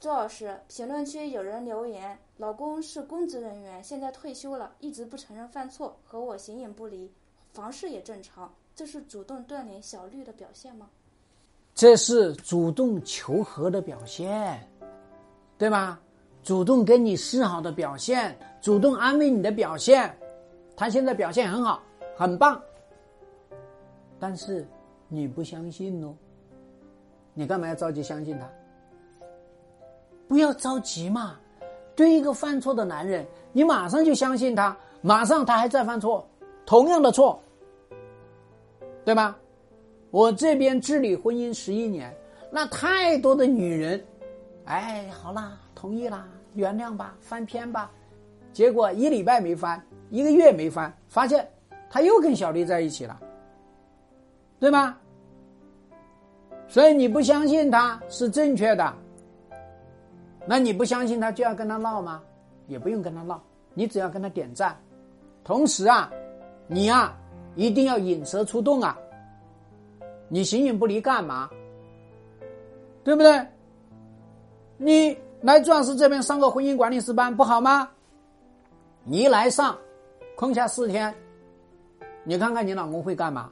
周老师，评论区有人留言：老公是公职人员，现在退休了，一直不承认犯错，和我形影不离，房事也正常，这是主动锻炼小绿的表现吗？这是主动求和的表现，对吧？主动跟你示好的表现，主动安慰你的表现。他现在表现很好，很棒，但是你不相信哦。你干嘛要着急相信他？不要着急嘛！对一个犯错的男人，你马上就相信他，马上他还在犯错，同样的错，对吧？我这边治理婚姻十一年，那太多的女人，哎，好啦，同意啦，原谅吧，翻篇吧，结果一礼拜没翻，一个月没翻，发现他又跟小丽在一起了，对吗？所以你不相信他是正确的。那你不相信他就要跟他闹吗？也不用跟他闹，你只要跟他点赞。同时啊，你啊一定要引蛇出洞啊！你形影不离干嘛？对不对？你来钻石这边上个婚姻管理师班不好吗？你一来上，空下四天，你看看你老公会干嘛？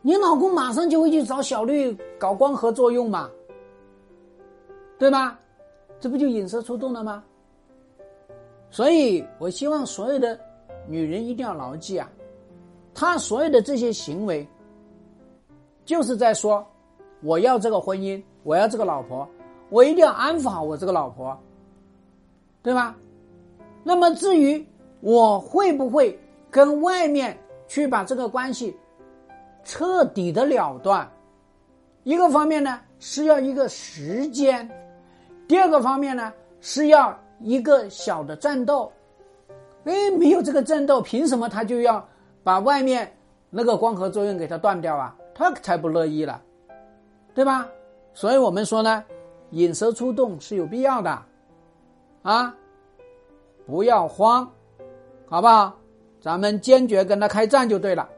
你老公马上就会去找小绿搞光合作用嘛，对吗？这不就引蛇出洞了吗？所以我希望所有的女人一定要牢记啊，她所有的这些行为，就是在说，我要这个婚姻，我要这个老婆，我一定要安抚好我这个老婆，对吧？那么至于我会不会跟外面去把这个关系彻底的了断，一个方面呢是要一个时间。第二个方面呢，是要一个小的战斗，哎，没有这个战斗，凭什么他就要把外面那个光合作用给它断掉啊？他才不乐意了，对吧？所以我们说呢，引蛇出洞是有必要的，啊，不要慌，好不好？咱们坚决跟他开战就对了。